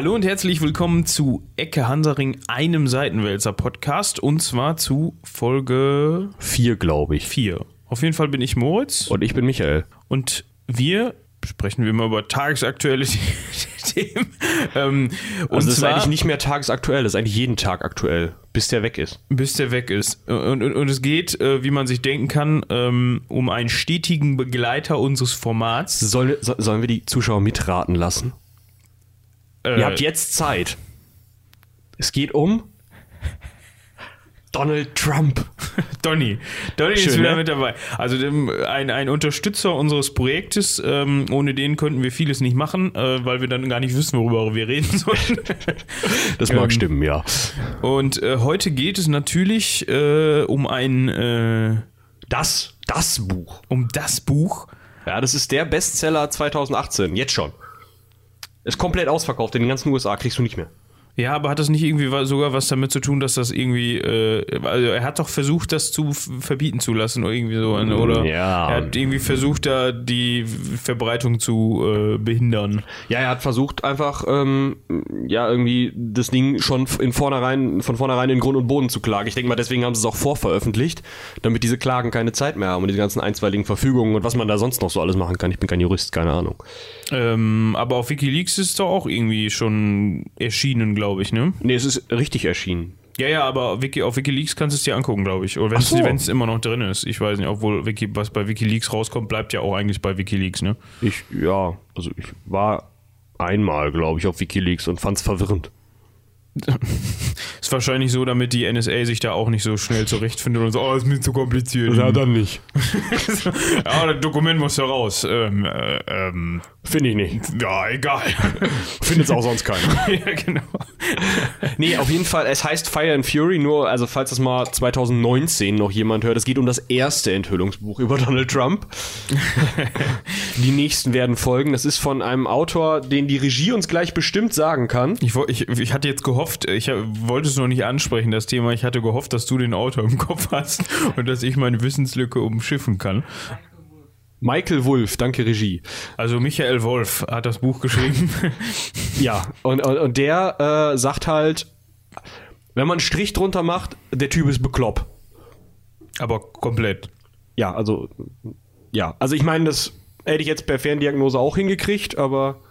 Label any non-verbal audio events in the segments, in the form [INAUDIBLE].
Hallo und herzlich willkommen zu Ecke Hansaring, einem Seitenwälzer Podcast und zwar zu Folge Vier, glaube ich. 4. Auf jeden Fall bin ich Moritz Und ich bin Michael. und wir sprechen wir mal über tagesaktuelle [LAUGHS] Themen. Ähm, und Also das ist zwar, eigentlich nicht mehr tagesaktuell, das ist eigentlich jeden Tag aktuell, bis der weg ist. bis der weg ist. Und, und, und es geht, äh, wie man sich denken kann, ähm, um einen stetigen Begleiter unseres Formats. Soll, so, sollen wir die Zuschauer mitraten lassen? Äh, Ihr habt jetzt Zeit. Es geht um Donald Trump. [LAUGHS] Donny. Donny ist Schön, wieder ne? mit dabei. Also ein, ein Unterstützer unseres Projektes. Ähm, ohne den könnten wir vieles nicht machen, äh, weil wir dann gar nicht wissen, worüber wir reden [LAUGHS] sollen. Das mag Ähm, stimmen, ja. Und äh, heute geht es natürlich äh, um ein äh, Das, das Buch. um das Buch. Ja, das ist der Bestseller 2018, jetzt schon. Ist komplett ausverkauft, in den ganzen USA kriegst du nicht mehr. Ja, aber hat das nicht irgendwie sogar was damit zu tun, dass das irgendwie, äh, also er hat doch versucht, das zu verbieten zu lassen oder irgendwie so, oder? Ja. Er hat irgendwie versucht, da die Verbreitung zu äh, behindern. Ja, er hat versucht einfach, ähm, ja, irgendwie das Ding schon in vornherein, von vornherein in Grund und Boden zu klagen. Ich denke mal, deswegen haben sie es auch vorveröffentlicht, damit diese Klagen keine Zeit mehr haben und diese ganzen einstweiligen Verfügungen und was man da sonst noch so alles machen kann. Ich bin kein Jurist, keine Ahnung. Ähm, aber auf Wikileaks ist es doch auch irgendwie schon erschienen, glaube ich, ne? Nee, es ist richtig erschienen. Ja, ja, aber Wiki, auf Wikileaks kannst du es dir angucken, glaube ich. Oder wenn so. es immer noch drin ist. Ich weiß nicht, obwohl Wiki, was bei Wikileaks rauskommt, bleibt ja auch eigentlich bei Wikileaks, ne? Ich, ja, also ich war einmal, glaube ich, auf Wikileaks und fand's verwirrend. [LAUGHS] Ist wahrscheinlich so, damit die NSA sich da auch nicht so schnell zurechtfindet und so, oh, ist mir zu kompliziert. dann nicht. [LAUGHS] ja, das Dokument muss ja raus. Ähm, äh, ähm, Finde ich nicht. ja, egal. [LAUGHS] Findet's auch sonst keiner. [LAUGHS] ja, genau. Nee, auf jeden Fall, es heißt Fire and Fury, nur, also falls das mal 2019 noch jemand hört, es geht um das erste Enthüllungsbuch über Donald Trump. [LAUGHS] die nächsten werden folgen. Das ist von einem Autor, den die Regie uns gleich bestimmt sagen kann. Ich, ich, ich hatte jetzt gehofft, ich wollte es noch nicht ansprechen, das Thema. Ich hatte gehofft, dass du den Autor im Kopf hast und dass ich meine Wissenslücke umschiffen kann. Michael Wolf, danke Regie. Also Michael Wolf hat das Buch geschrieben. [LAUGHS] Ja, und, und, und der äh, sagt halt, wenn man einen Strich drunter macht, der Typ ist bekloppt. Aber komplett. Ja, also, ja, also ich meine, das hätte ich jetzt per Ferndiagnose auch hingekriegt, aber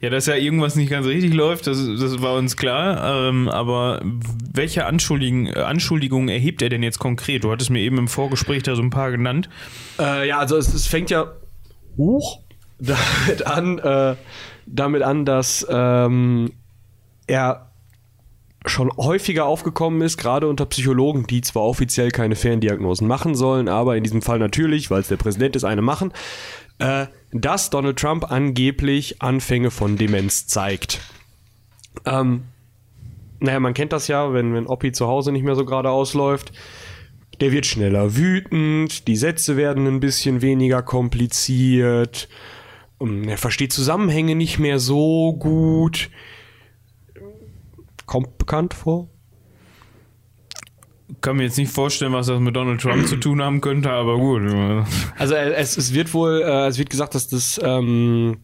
Ja, dass ja irgendwas nicht ganz richtig läuft, das, das war uns klar. Ähm, aber welche Anschuldigen, Anschuldigungen erhebt er denn jetzt konkret? Du hattest mir eben im Vorgespräch da so ein paar genannt. Äh, ja, also es, es fängt ja hoch [LAUGHS] damit an, äh, damit an, dass ähm, er schon häufiger aufgekommen ist, gerade unter Psychologen, die zwar offiziell keine Ferndiagnosen machen sollen, aber in diesem Fall natürlich, weil es der Präsident ist, eine machen, äh, dass Donald Trump angeblich Anfänge von Demenz zeigt. Ähm, naja, man kennt das ja, wenn, wenn Oppi zu Hause nicht mehr so gerade ausläuft. Der wird schneller wütend, die Sätze werden ein bisschen weniger kompliziert, ähm, er versteht Zusammenhänge nicht mehr so gut. Kommt bekannt vor? Kann mir jetzt nicht vorstellen, was das mit Donald Trump zu tun haben könnte, aber gut. Also äh, es, es wird wohl, äh, es wird gesagt, dass das ähm,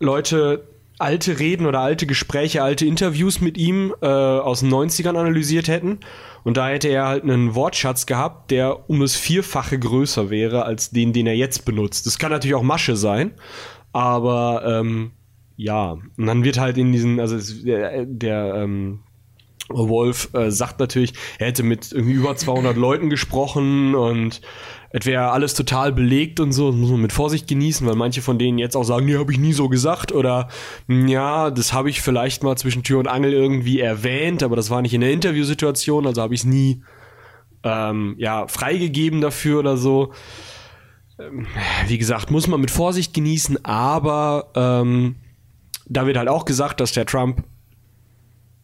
Leute alte Reden oder alte Gespräche, alte Interviews mit ihm äh, aus den 90ern analysiert hätten. Und da hätte er halt einen Wortschatz gehabt, der um das Vierfache größer wäre als den, den er jetzt benutzt. Das kann natürlich auch Masche sein, aber ähm, ja. Und dann wird halt in diesen, also es, der, der ähm, Wolf äh, sagt natürlich, er hätte mit irgendwie über 200 Leuten gesprochen und es wäre alles total belegt und so. Das muss man mit Vorsicht genießen, weil manche von denen jetzt auch sagen, nee, habe ich nie so gesagt oder "Hm, ja, das habe ich vielleicht mal zwischen Tür und Angel irgendwie erwähnt, aber das war nicht in der Interviewsituation, also habe ich es nie ähm, ja, freigegeben dafür oder so. Ähm, wie gesagt, muss man mit Vorsicht genießen, aber ähm, da wird halt auch gesagt, dass der Trump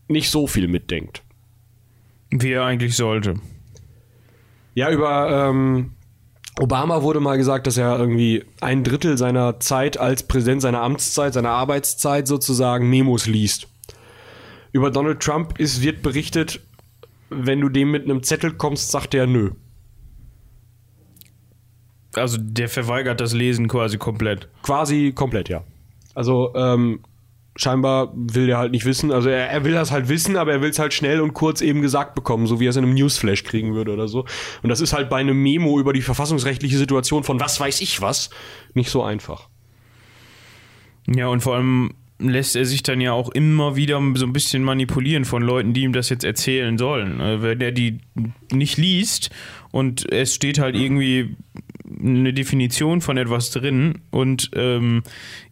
nicht so viel mitdenkt. Wie er eigentlich sollte. Ja, über ähm, Obama wurde mal gesagt, dass er irgendwie ein Drittel seiner Zeit als Präsident, seiner Amtszeit, seiner Arbeitszeit sozusagen Memos liest. Über Donald Trump ist, wird berichtet, wenn du dem mit einem Zettel kommst, sagt er nö. Also der verweigert das Lesen quasi komplett. Quasi komplett, ja. Also, ähm, scheinbar will der halt nicht wissen. Also er, er will das halt wissen, aber er will es halt schnell und kurz eben gesagt bekommen, so wie er es in einem Newsflash kriegen würde oder so. Und das ist halt bei einem Memo über die verfassungsrechtliche Situation von was weiß ich was nicht so einfach. Ja, und vor allem lässt er sich dann ja auch immer wieder so ein bisschen manipulieren von Leuten, die ihm das jetzt erzählen sollen. Äh, Wenn er die nicht liest und es steht halt irgendwie eine Definition von etwas drin und ähm,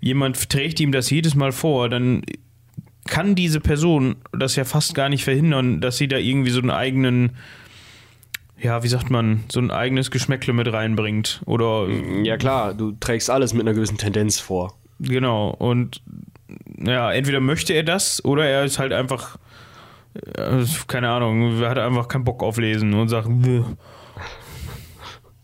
jemand trägt ihm das jedes Mal vor, dann kann diese Person das ja fast gar nicht verhindern, dass sie da irgendwie so einen eigenen, ja, wie sagt man, so ein eigenes Geschmäckle mit reinbringt. Oder Ja klar, du trägst alles mit einer gewissen Tendenz vor. Genau, und ja, entweder möchte er das oder er ist halt einfach, äh, keine Ahnung, er hat einfach keinen Bock auf Lesen und sagt, "Bäh."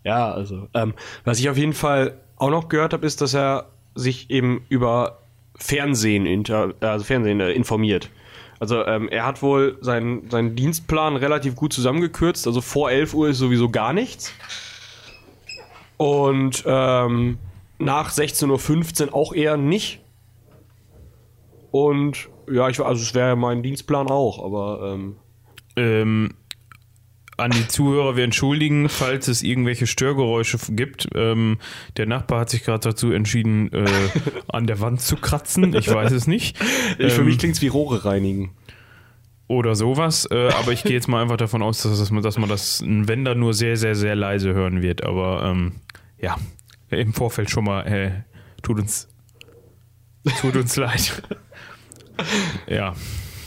Ja, also. Ähm, was ich auf jeden Fall auch noch gehört habe, ist, dass er sich eben über Fernsehen, inter, also Fernsehen äh, informiert. Also ähm, er hat wohl seinen, seinen Dienstplan relativ gut zusammengekürzt. Also vor 11 Uhr ist sowieso gar nichts. Und ähm, nach 16.15 Uhr auch eher nicht. Und ja, ich, also es wäre mein Dienstplan auch, aber ähm, ähm, an die Zuhörer, wir entschuldigen, falls es irgendwelche Störgeräusche gibt. Ähm, der Nachbar hat sich gerade dazu entschieden, äh, an der Wand zu kratzen. Ich weiß es nicht. für Ähm, mich klingt es wie Rohre reinigen. Oder sowas. Äh, aber ich gehe jetzt mal einfach davon aus, dass, das, dass man das, wenn dann nur sehr, sehr, sehr leise hören wird. Aber ähm, ja, im Vorfeld schon mal, äh, tut uns, tut uns leid. [LAUGHS] Ja,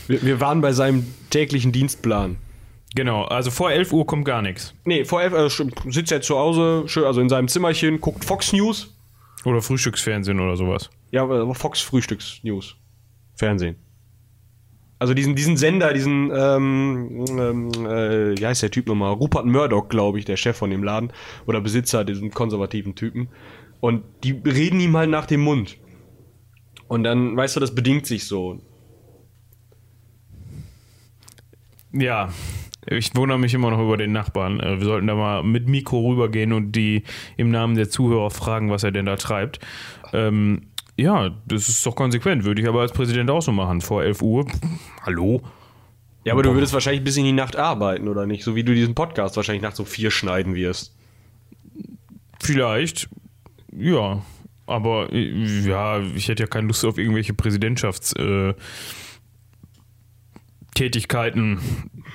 Wir, wir waren bei seinem täglichen Dienstplan. Genau. Also vor 11 Uhr kommt gar nichts. Nee, vor elf, äh, sch- sitzt er zu Hause, schön, also in seinem Zimmerchen, guckt Fox News. Oder Frühstücksfernsehen oder sowas. Ja, aber Fox Frühstücks News. Fernsehen. Also diesen, diesen Sender, diesen, ähm, ähm, äh, wie heißt der Typ nochmal? Rupert Murdoch, glaube ich, der Chef von dem Laden. Oder Besitzer, diesen konservativen Typen. Und die reden ihm halt nach dem Mund. Und dann, weißt du, das bedingt sich so. Ja, ich wundere mich immer noch über den Nachbarn. Äh, Wir sollten da mal mit Mikro rübergehen und die im Namen der Zuhörer fragen, was er denn da treibt. Ähm, ja, das ist doch konsequent. Würde ich aber als Präsident auch so machen. Vor 11 Uhr. Hallo? Ja, aber du würdest wahrscheinlich bis in die Nacht arbeiten, oder nicht? So wie du diesen Podcast wahrscheinlich nachts um vier schneiden wirst. Vielleicht. Ja. Aber äh, ja, ich hätte ja keine Lust auf irgendwelche Präsidentschafts...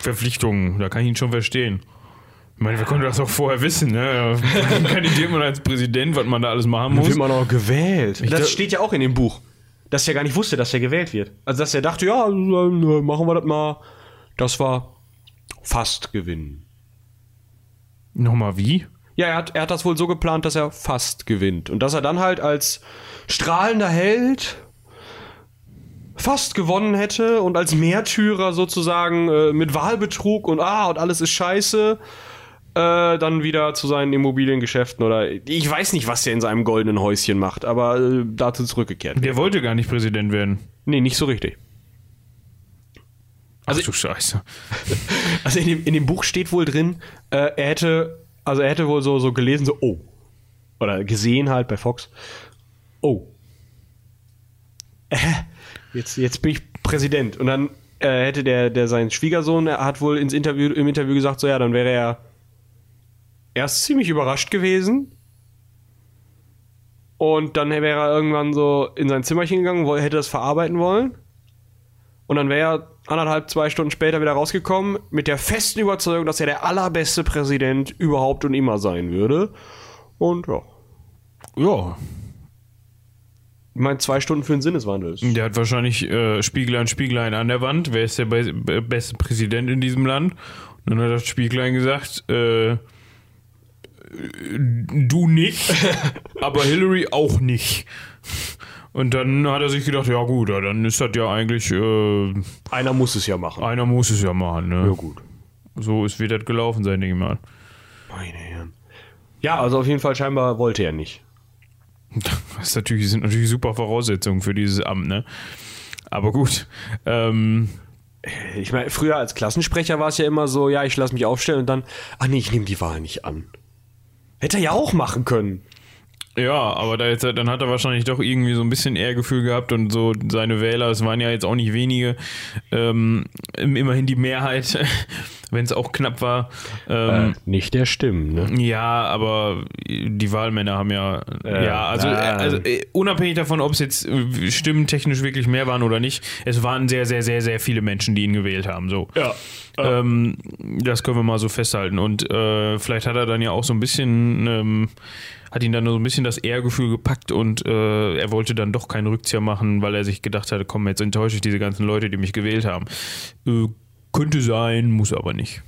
Verpflichtungen, da kann ich ihn schon verstehen. Ich meine, wir konnten das auch vorher wissen, ne? Kandidiert man als Präsident, was man da alles machen muss. Wird man auch gewählt. da- Das steht ja auch in dem Buch. Dass er gar nicht wusste, dass er gewählt wird. Also, dass er dachte, ja, machen wir das mal. Das war fast gewinnen. Nochmal wie? Ja, er hat, er hat das wohl so geplant, dass er fast gewinnt. Und dass er dann halt als strahlender Held fast gewonnen hätte und als Märtyrer sozusagen äh, mit Wahlbetrug und ah, und alles ist scheiße, äh, dann wieder zu seinen Immobiliengeschäften oder ich weiß nicht, was er in seinem goldenen Häuschen macht, aber äh, dazu zurückgekehrt. Der wollte gar nicht Präsident werden. Nee, nicht so richtig. Also, Ach du Scheiße. [LAUGHS] Also in dem, in dem Buch steht wohl drin, äh, er hätte, also er hätte wohl so, so gelesen, so, oh. Oder gesehen halt bei Fox. Oh. Äh, jetzt, jetzt bin ich Präsident. Und dann äh, hätte der, der sein Schwiegersohn, er hat wohl ins Interview, im Interview gesagt, so ja, dann wäre er erst ziemlich überrascht gewesen. Und dann wäre er irgendwann so in sein Zimmerchen gegangen, hätte das verarbeiten wollen. Und dann wäre er anderthalb, zwei Stunden später wieder rausgekommen mit der festen Überzeugung, dass er der allerbeste Präsident überhaupt und immer sein würde. Und ja. Ja, Ich meine, zwei Stunden für den Sinneswandel. ist- der hat wahrscheinlich äh, Spieglein, Spieglein an der Wand. Wer ist der be be beste Präsident in diesem Land? Und dann hat das Spieglein gesagt, äh, du nicht, [LAUGHS] aber Hillary auch nicht. Und dann hat er sich gedacht, ja gut, ja, dann ist das ja eigentlich, äh, Einer muss es ja machen. einer muss es ja machen. Ne? Ja, gut. So ist wird das gelaufen sein, denke ich mal. Meine Herren. Ja, also auf jeden Fall scheinbar wollte er nicht. Das natürlich, sind natürlich super Voraussetzungen für dieses Amt, ne? Aber gut. Ähm, Ich meine, früher als Klassensprecher war es ja immer so, ja, ich lasse mich aufstellen und dann, ach nee, ich nehme die Wahl nicht an. Hätte er ja auch machen können. Ja, aber da jetzt, dann hat er wahrscheinlich doch irgendwie so ein bisschen Ehrgefühl gehabt und so seine Wähler, es waren ja jetzt auch nicht wenige, ähm, immerhin die Mehrheit, [LAUGHS] wenn es auch knapp war. Ähm, äh, nicht der Stimmen, ne? Ja, aber die Wahlmänner haben ja, Äh, ja, also, ah. also äh, unabhängig davon, ob es jetzt äh, stimmentechnisch wirklich mehr waren oder nicht, es waren sehr, sehr, sehr, sehr viele Menschen, die ihn gewählt haben. So. Ja. Ähm, das können wir mal so festhalten. Und äh, vielleicht hat er dann ja auch so ein bisschen, ähm, hat ihn dann so ein bisschen das Ehrgefühl gepackt und äh, er wollte dann doch keinen Rückzieher machen, weil er sich gedacht hatte, komm, jetzt enttäusche ich diese ganzen Leute, die mich gewählt haben. Äh, könnte sein, muss aber nicht.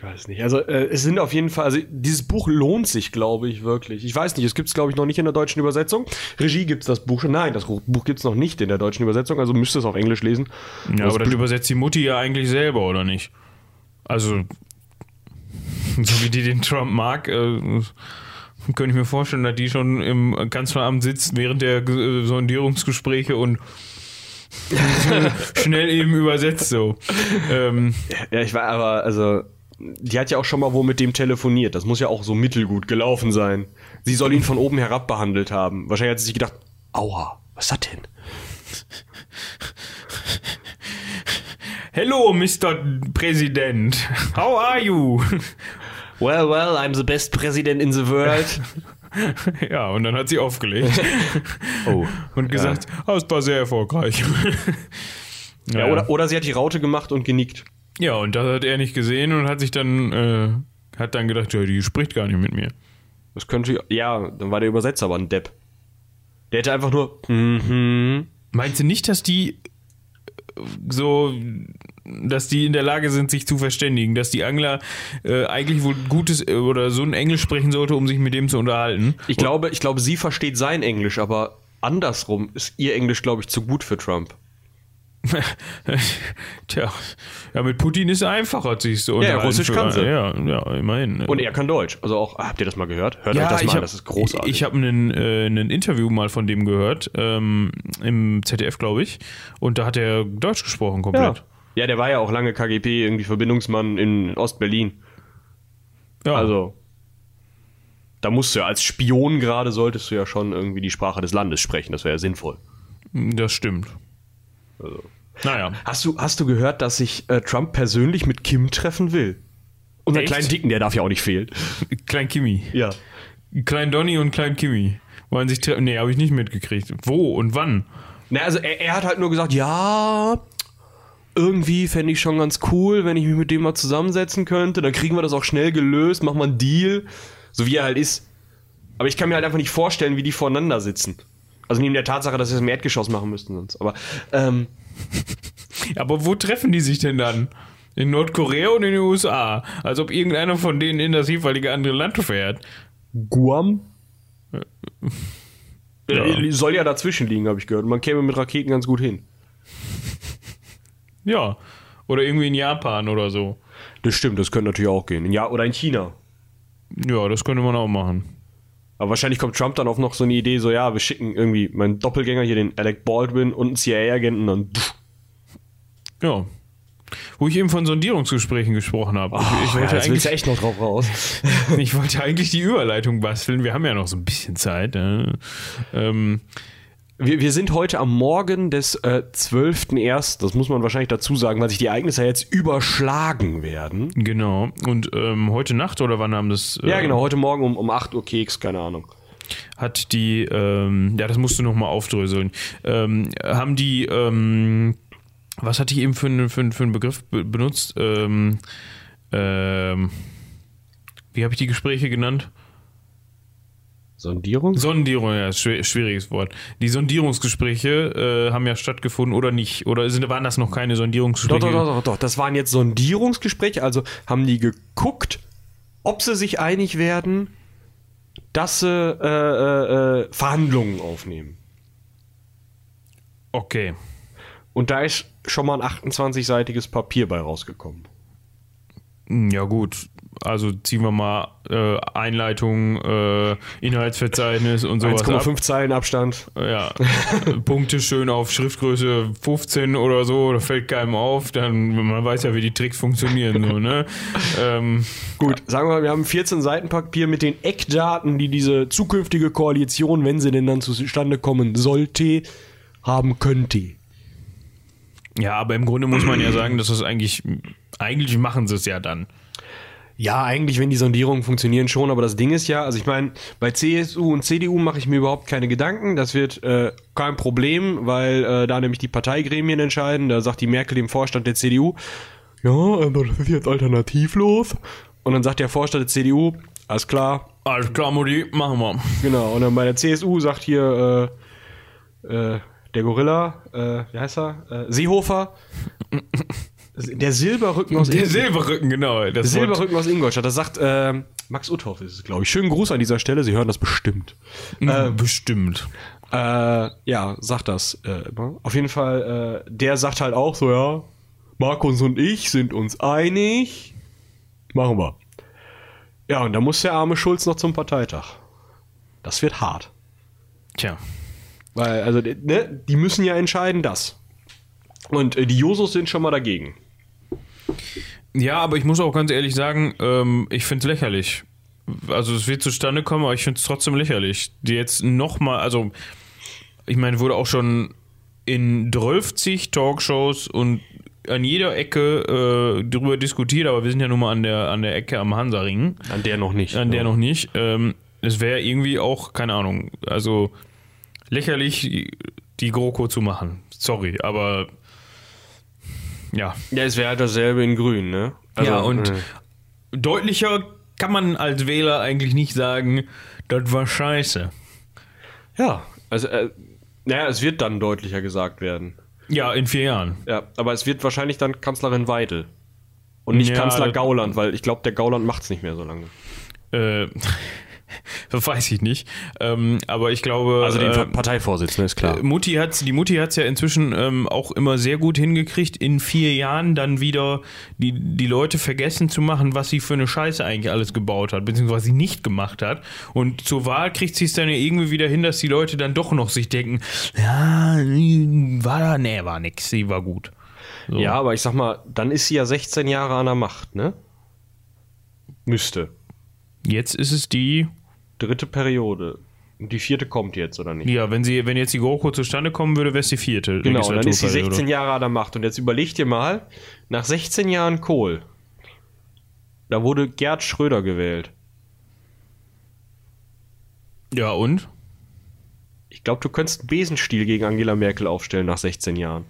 Ich weiß nicht. Also äh, es sind auf jeden Fall, also dieses Buch lohnt sich, glaube ich, wirklich. Ich weiß nicht, es gibt es, glaube ich, noch nicht in der deutschen Übersetzung. Regie gibt es das Buch schon. Nein, das Buch gibt es noch nicht in der deutschen Übersetzung, also müsst ihr es auf Englisch lesen. Ja, aber das übersetzt die Mutti ja eigentlich selber, oder nicht? Also, so wie die den Trump mag, äh, könnte ich mir vorstellen, dass die schon im Kanzleramt sitzt während der äh, Sondierungsgespräche und [LAUGHS] schnell eben übersetzt so. Ähm, Ja, ich war aber, also, die hat ja auch schon mal wo mit dem telefoniert. Das muss ja auch so mittelgut gelaufen sein. Sie soll ihn von oben herab behandelt haben. Wahrscheinlich hat sie sich gedacht, aua, was ist das denn? Hello, Mr. President. How are you? Well, well, I'm the best president in the world. [LAUGHS] ja, und dann hat sie aufgelegt [LAUGHS] Oh. [LAUGHS] und gesagt, ah, es war sehr erfolgreich. Ja, oder, oder sie hat die Raute gemacht und genickt. Ja, und das hat er nicht gesehen und hat sich dann, äh, hat dann gedacht, ja, die spricht gar nicht mit mir. Das könnte, ja, dann war der Übersetzer aber ein Depp. Der hätte einfach nur, mhm. Meinst du nicht, dass die äh, so, dass die in der Lage sind, sich zu verständigen, dass die Angler äh, eigentlich wohl gutes äh, oder so ein Englisch sprechen sollte, um sich mit dem zu unterhalten? Ich glaube, ich glaube, sie versteht sein Englisch, aber andersrum ist ihr Englisch, glaube ich, zu gut für Trump. [LAUGHS] Tja, ja, mit Putin ist es einfacher, sich so Ja, Russisch kann sie. Ja, ja, immerhin. Und er kann Deutsch. Also auch, habt ihr das mal gehört? Hört euch Ja, das ich mal hab, an, das ist großartig. Ich habe ein äh, Interview mal von dem gehört, ähm, im ZDF, glaube ich. Und da hat er Deutsch gesprochen komplett. ja, der war ja auch lange KGB, irgendwie Verbindungsmann in Ostberlin. Ja. Also, da musst du ja als Spion gerade, solltest du ja schon irgendwie die Sprache des Landes sprechen. Das wäre ja sinnvoll. das stimmt. Also. Naja. Hast du, hast du gehört, dass sich äh, Trump persönlich mit Kim treffen will? Unser Echt? kleinen Dicken, der darf ja auch nicht fehlen. [LAUGHS] Klein Kimi. Ja. Klein Donny und Klein Kimi. Wollen sich treffen? Nee, habe ich nicht mitgekriegt. Wo und wann? Na, also er, er hat halt nur gesagt, ja, irgendwie fände ich schon ganz cool, wenn ich mich mit dem mal zusammensetzen könnte. Dann kriegen wir das auch schnell gelöst, machen wir einen Deal. So wie er halt ist. Aber ich kann mir halt einfach nicht vorstellen, wie die voreinander sitzen. Also neben der Tatsache, dass sie es im Erdgeschoss machen müssten sonst. Aber, ähm, [LAUGHS] Aber wo treffen die sich denn dann? In Nordkorea und in den USA? Als ob irgendeiner von denen in das jeweilige andere Land fährt. Guam? Ja. Äh, Soll ja dazwischen liegen, habe ich gehört. Man käme mit Raketen ganz gut hin. Ja. Oder irgendwie in Japan oder so. Das stimmt, das könnte natürlich auch gehen. In ja oder in China. Ja, das könnte man auch machen. Aber wahrscheinlich kommt Trump dann auf noch so eine Idee, so ja, wir schicken irgendwie meinen Doppelgänger hier, den Alec Baldwin und einen CIA-Agenten und pff, Ja. Wo ich eben von Sondierungsgesprächen gesprochen habe. ich, ich, wollte ja, eigentlich, echt noch drauf raus. [LAUGHS] ich wollte eigentlich die Überleitung basteln. Wir haben ja noch so ein bisschen Zeit. Äh. Ähm, Wir, wir sind heute am Morgen des äh, 12.01., das muss man wahrscheinlich dazu sagen, weil sich die Ereignisse jetzt überschlagen werden. genau. Und ähm, heute Nacht oder wann haben das? Äh, Ja, genau, heute Morgen um, um 8 Uhr Keks, keine Ahnung. Hat die, ähm, ja, das musst du nochmal aufdröseln. Ähm, haben die, ähm, was hatte ich eben für, einen- für, einen- für einen Begriff be benutzt? Ähm, ähm, wie habe ich die Gespräche genannt? Sondierung? Sondierung, ja, schwieriges Wort. Die Sondierungsgespräche äh, haben ja stattgefunden oder nicht? Oder sind, waren das noch keine Doch, Sondierungsgespräche? doch, doch, doch, doch. Das waren jetzt Sondierungsgespräche, also haben die geguckt, ob sie sich einig werden, dass sie äh, äh, äh, Verhandlungen aufnehmen. Okay. Und da ist schon mal ein 28-seitiges Papier bei rausgekommen. Hm, Ja, gut. Also ziehen wir mal äh, Einleitung, äh, Inhaltsverzeichnis und sowas. 1,5 Zeilen Abstand. Ja, [LAUGHS] Punkte schön auf Schriftgröße 15 oder so, da fällt keinem auf, dann man weiß ja, wie die Tricks funktionieren. So, ne? [LAUGHS] ähm, Gut, sagen wir mal, wir haben 14 Seiten Papier mit den Eckdaten, die diese zukünftige Koalition, wenn sie denn dann zustande kommen sollte, haben könnte. ja, aber im Grunde muss man ja sagen, dass das eigentlich, eigentlich machen sie es ja dann. Ja, eigentlich, wenn die Sondierungen funktionieren schon, aber das Ding ist ja, also ich meine, bei CSU und CDU mache ich mir überhaupt keine Gedanken. Das wird äh, kein Problem, weil äh, da nämlich die Parteigremien entscheiden. Da sagt die Merkel dem Vorstand der CDU, ja, aber das ist jetzt alternativlos. Und dann sagt der Vorstand der CDU, alles klar, Alles klar, Mutti, machen wir. Genau, und dann bei der CSU sagt hier äh, äh, der Gorilla, äh, wie heißt er? Äh, Seehofer. Der Silberrücken aus Der Ingolstadt. Silberrücken, genau. Das Der Silberrücken aus Ingolstadt. Das sagt äh, Max Uthoff, ist es, glaube ich. Schönen Gruß an dieser Stelle. Sie hören das bestimmt. Äh, bestimmt. Äh, ja, sagt das äh, immer. Auf jeden Fall, äh, der sagt halt auch so, ja, Markus und ich sind uns einig. Machen wir. Ja, und da muss der arme Schulz noch zum Parteitag. Das wird hart. Tja. Weil, also, ne, die müssen ja entscheiden, das. Und äh, die Josos sind schon mal dagegen. Ja, aber ich muss auch ganz ehrlich sagen, ähm, ich finde es lächerlich. Also es wird zustande kommen, aber ich finde es trotzdem lächerlich. Die jetzt nochmal, also ich meine, wurde auch schon in 12 Talkshows und an jeder Ecke äh, darüber diskutiert, aber wir sind ja nun mal an der, an der Ecke am Hansaring, An der noch nicht. an der noch nicht. Ähm, es wäre irgendwie auch, keine Ahnung, also lächerlich, die GroKo zu machen. Sorry, aber ja. Ja, es wäre halt dasselbe in Grün, ne? Also, ja, und äh, deutlicher kann man als Wähler eigentlich nicht sagen, das war scheiße. Ja, also, äh, naja, es wird dann deutlicher gesagt werden. Ja, in vier Jahren. Ja, aber es wird wahrscheinlich dann Kanzlerin Weidel. Und nicht Ja, Kanzler Gauland, weil ich glaube, der Gauland macht es nicht mehr so lange. Äh, [LAUGHS] weiß ich nicht. Ähm, aber ich glaube. Also den äh, Parteivorsitzenden, ist klar. Mutti hat's, die Mutti hat es ja inzwischen ähm, auch immer sehr gut hingekriegt, in vier Jahren dann wieder die, die Leute vergessen zu machen, was sie für eine Scheiße eigentlich alles gebaut hat, beziehungsweise was sie nicht gemacht hat. Und zur Wahl kriegt sie es dann ja irgendwie wieder hin, dass die Leute dann doch noch sich denken, ja, war da, nee, war nix, sie war gut. So. Ja, aber ich sag mal, dann ist sie ja 16 Jahre an der Macht, ne? Müsste. Jetzt ist es die, Dritte Periode. Und die vierte kommt jetzt, oder nicht? ja, wenn sie, wenn jetzt die GroKo zustande kommen würde, wäre es die vierte. Genau, dann ist sie Legislaturperiode. 16 Jahre an der Macht. Und jetzt überleg dir mal, nach 16 Jahren Kohl, da wurde Gerd Schröder gewählt. Ja, und? Ich glaube, du könntest einen Besenstiel gegen Angela Merkel aufstellen nach 16 Jahren.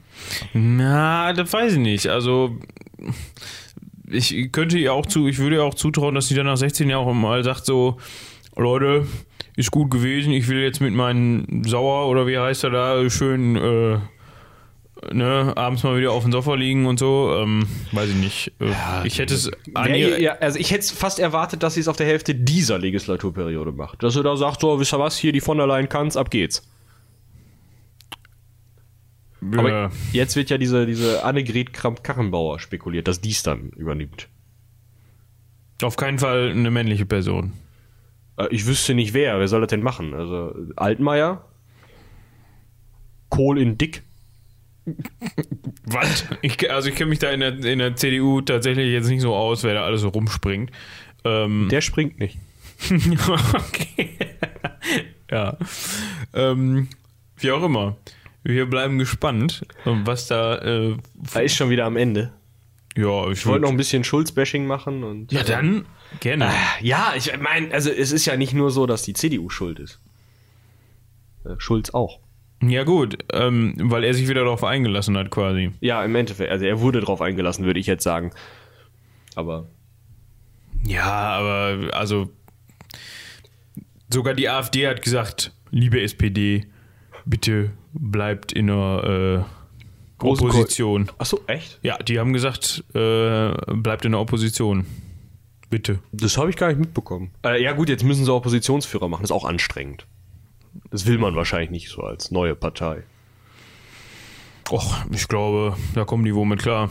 Na, das weiß ich nicht. Also, ich könnte ihr auch zu, ich würde ihr auch zutrauen, dass sie dann nach 16 Jahren auch mal sagt so, Leute, ist gut gewesen, ich will jetzt mit meinen Sauer oder wie heißt er da, schön, äh, ne, abends mal wieder auf dem Sofa liegen und so. Ähm, weiß ich nicht. Äh, ich hätte es ihr- ja, also ich hätte fast erwartet, dass sie es auf der Hälfte dieser Legislaturperiode macht. Dass sie da sagt, so, wisst ihr was, hier die von der Leyen kann's, ab geht's. Aber äh, jetzt wird ja diese, diese Annegret Kramp-Karrenbauer spekuliert, dass dies dann übernimmt. auf keinen Fall eine männliche Person. Äh, ich wüsste nicht wer, wer soll das denn machen? Also Altmaier? Kohl in Dick? Was? Ich, also ich kenne mich da in der, in der CDU tatsächlich jetzt nicht so aus, wer da alles so rumspringt. Ähm, Der springt nicht. [LAUGHS] okay. [LAUGHS] ja. Ähm, wie auch immer. Wir bleiben gespannt, was da. Äh, Er ist schon wieder am Ende. Ja, ich Ich wollte noch ein bisschen Schulz-Bashing machen und. Ja, dann gerne. Ja, ich meine, also es ist ja nicht nur so, dass die CDU schuld ist. Äh, Schulz auch. Ja, gut, ähm, weil er sich wieder darauf eingelassen hat, quasi. Ja, im Endeffekt. Also er wurde drauf eingelassen, würde ich jetzt sagen. Aber. Ja, aber also. Sogar die AfD hat gesagt: Liebe SPD, bitte bleibt in der äh, Großen Ko- Opposition. Achso, echt? Ja, die haben gesagt, äh, bleibt in der Opposition. Bitte. Das habe ich gar nicht mitbekommen. Äh, ja, gut, jetzt müssen sie Oppositionsführer machen. Das ist auch anstrengend. Das will man wahrscheinlich nicht so als neue Partei. Och, ich glaube, da kommen die wohl mit klar.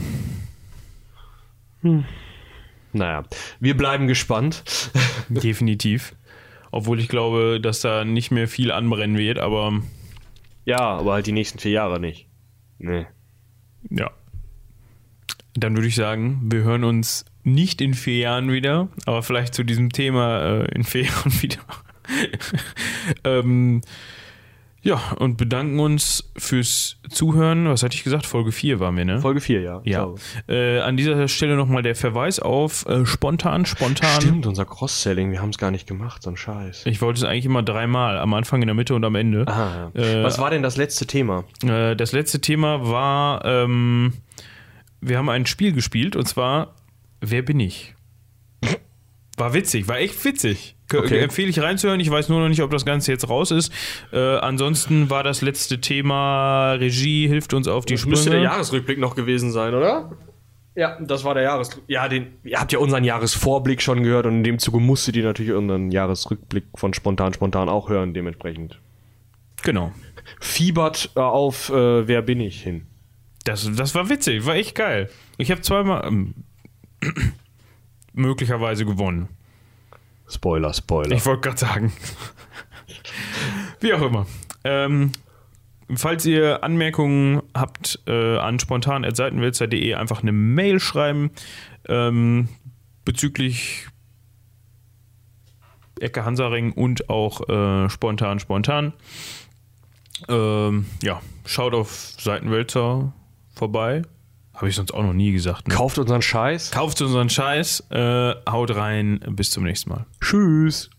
Naja, wir bleiben gespannt. [LAUGHS] Definitiv. Obwohl ich glaube, dass da nicht mehr viel anbrennen wird, aber Ja, aber halt die nächsten vier Jahre nicht. Nee. Ja. Dann würde ich sagen, wir hören uns nicht in vier Jahren wieder, aber vielleicht zu diesem Thema äh, in vier [LAUGHS] Jahren wieder. [LAUGHS] ähm, ja, und bedanken uns fürs Zuhören. Was hatte ich gesagt? Folge 4 waren wir, ne? Folge 4, ja. ja. Äh, an dieser Stelle nochmal der Verweis auf äh, spontan, spontan. Stimmt, unser Cross-Selling, wir haben es gar nicht gemacht, so ein Scheiß. Ich wollte es eigentlich immer dreimal, am Anfang, in der Mitte und am Ende. Aha, ja. Äh, Was war denn das letzte Thema? Äh, das letzte Thema war, ähm, wir haben ein Spiel gespielt und zwar Wer bin ich? War witzig, war echt witzig. Okay. Empfehle ich reinzuhören. Ich weiß nur noch nicht, ob das Ganze jetzt raus ist. Äh, ansonsten war das letzte Thema Regie hilft uns auf die Das müsste der Sprünge. Jahresrückblick noch gewesen sein, oder? Ja, das war der Jahresrückblick. Ja, den, ihr habt ja unseren Jahresvorblick schon gehört und in dem Zuge musstet ihr natürlich unseren Jahresrückblick von Spontan Spontan auch hören, dementsprechend. Genau. Fiebert äh, auf äh, Wer bin ich hin. Das, das war witzig, war echt geil. Ich habe zweimal ähm, [CLEARS THROAT] möglicherweise gewonnen. Spoiler, Spoiler. Ich wollte gerade sagen. [LAUGHS] Wie auch immer. Ähm, falls ihr Anmerkungen habt äh, an spontan.seitenwälzer.de einfach eine Mail schreiben ähm, bezüglich Ecke Hansaring und auch äh, spontan spontan. Ähm, ja, schaut auf Seitenwälzer vorbei. Habe ich sonst auch noch nie gesagt. Ne? Kauft unseren Scheiß. Kauft unseren Scheiß, äh, haut rein, bis zum nächsten Mal. Tschüss.